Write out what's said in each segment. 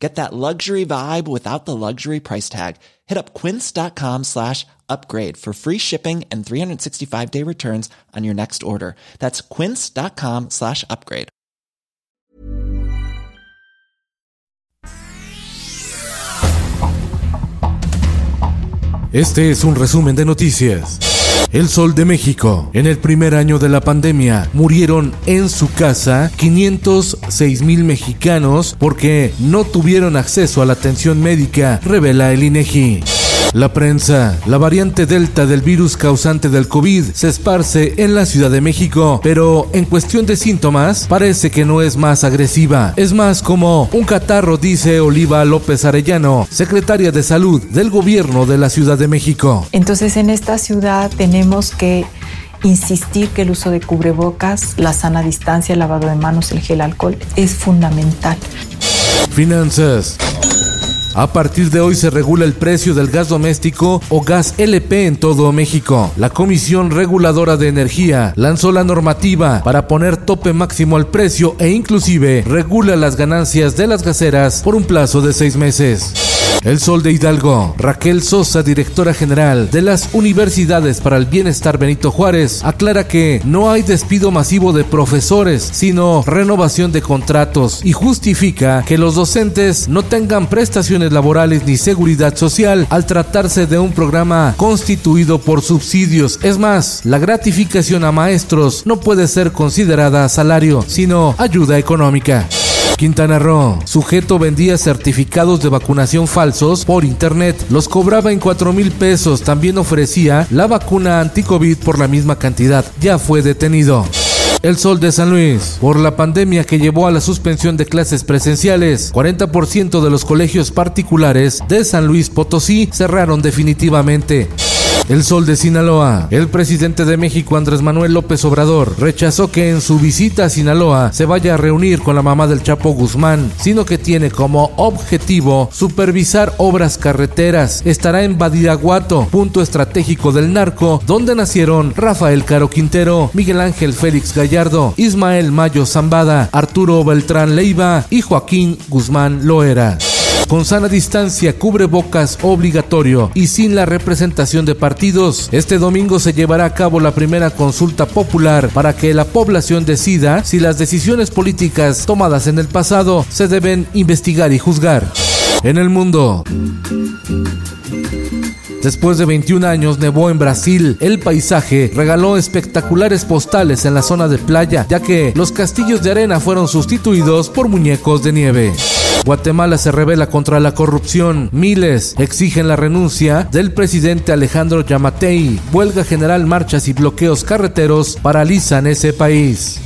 Get that luxury vibe without the luxury price tag. Hit up quince.com slash upgrade for free shipping and 365 day returns on your next order. That's quince.com slash upgrade. Este es un resumen de noticias. El Sol de México. En el primer año de la pandemia murieron en su casa 506 mil mexicanos porque no tuvieron acceso a la atención médica, revela el INEGI. La prensa. La variante Delta del virus causante del COVID se esparce en la Ciudad de México, pero en cuestión de síntomas parece que no es más agresiva. Es más como un catarro, dice Oliva López Arellano, secretaria de Salud del gobierno de la Ciudad de México. Entonces en esta ciudad tenemos que insistir que el uso de cubrebocas, la sana distancia, el lavado de manos, el gel alcohol es fundamental. Finanzas. A partir de hoy se regula el precio del gas doméstico o gas LP en todo México. La Comisión Reguladora de Energía lanzó la normativa para poner tope máximo al precio e inclusive regula las ganancias de las gaseras por un plazo de seis meses. El Sol de Hidalgo. Raquel Sosa, directora general de las Universidades para el Bienestar Benito Juárez, aclara que no hay despido masivo de profesores, sino renovación de contratos y justifica que los docentes no tengan prestaciones laborales ni seguridad social al tratarse de un programa constituido por subsidios. Es más, la gratificación a maestros no puede ser considerada salario, sino ayuda económica. Quintana Roo. Sujeto vendía certificados de vacunación falsos por internet. Los cobraba en 4 mil pesos. También ofrecía la vacuna anti-COVID por la misma cantidad. Ya fue detenido. El Sol de San Luis. Por la pandemia que llevó a la suspensión de clases presenciales, 40% de los colegios particulares de San Luis Potosí cerraron definitivamente. El Sol de Sinaloa. El presidente de México, Andrés Manuel López Obrador, rechazó que en su visita a Sinaloa se vaya a reunir con la mamá del Chapo Guzmán, sino que tiene como objetivo supervisar obras carreteras. Estará en Badiraguato, punto estratégico del narco, donde nacieron Rafael Caro Quintero, Miguel Ángel Félix Gallardo, Ismael Mayo Zambada, Arturo Beltrán Leiva y Joaquín Guzmán Loera con sana distancia, cubre bocas obligatorio y sin la representación de partidos. Este domingo se llevará a cabo la primera consulta popular para que la población decida si las decisiones políticas tomadas en el pasado se deben investigar y juzgar. En el mundo. Después de 21 años nevó en Brasil. El paisaje regaló espectaculares postales en la zona de playa, ya que los castillos de arena fueron sustituidos por muñecos de nieve. Guatemala se revela contra la corrupción. Miles exigen la renuncia del presidente Alejandro Yamatei. Huelga general, marchas y bloqueos carreteros paralizan ese país.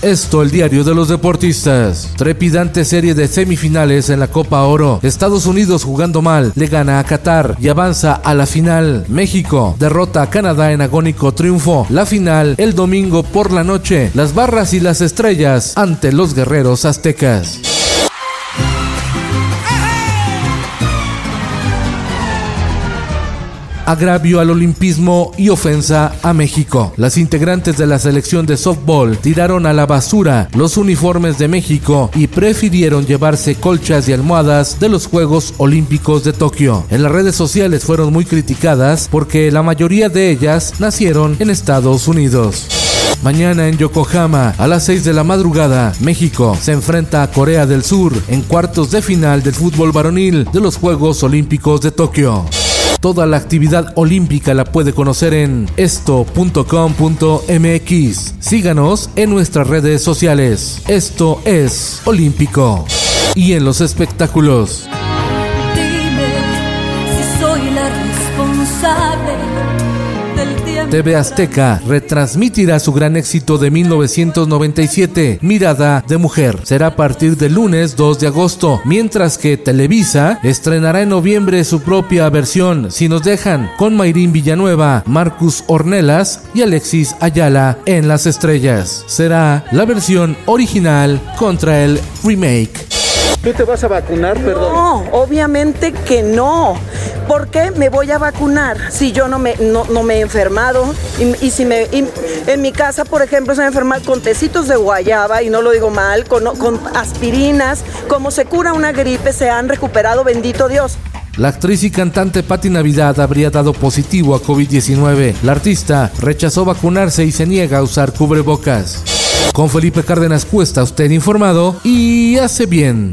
Esto el diario de los deportistas. Trepidante serie de semifinales en la Copa Oro. Estados Unidos jugando mal, le gana a Qatar y avanza a la final. México derrota a Canadá en agónico triunfo. La final el domingo por la noche. Las barras y las estrellas ante los guerreros aztecas. Agravio al olimpismo y ofensa a México. Las integrantes de la selección de softball tiraron a la basura los uniformes de México y prefirieron llevarse colchas y almohadas de los Juegos Olímpicos de Tokio. En las redes sociales fueron muy criticadas porque la mayoría de ellas nacieron en Estados Unidos. Mañana en Yokohama, a las 6 de la madrugada, México se enfrenta a Corea del Sur en cuartos de final del fútbol varonil de los Juegos Olímpicos de Tokio. Toda la actividad olímpica la puede conocer en esto.com.mx. Síganos en nuestras redes sociales. Esto es Olímpico. Y en los espectáculos. Dime si soy la responsable TV Azteca retransmitirá su gran éxito de 1997, Mirada de Mujer. Será a partir del lunes 2 de agosto, mientras que Televisa estrenará en noviembre su propia versión, Si nos dejan, con Mayrín Villanueva, Marcus Ornelas y Alexis Ayala en las estrellas. Será la versión original contra el remake. ¿Tú te vas a vacunar, perdón? No, obviamente que no. ¿Por qué me voy a vacunar si yo no me, no, me he enfermado? Y, si me, en mi casa, por ejemplo, se me enferma con tecitos de guayaba, y no lo digo mal, con, con aspirinas, como se cura una gripe, se han recuperado, bendito Dios. La actriz y cantante Patti Navidad habría dado positivo a COVID-19. La artista rechazó vacunarse y se niega a usar cubrebocas. Con Felipe Cárdenas Cuesta, usted informado y hace bien.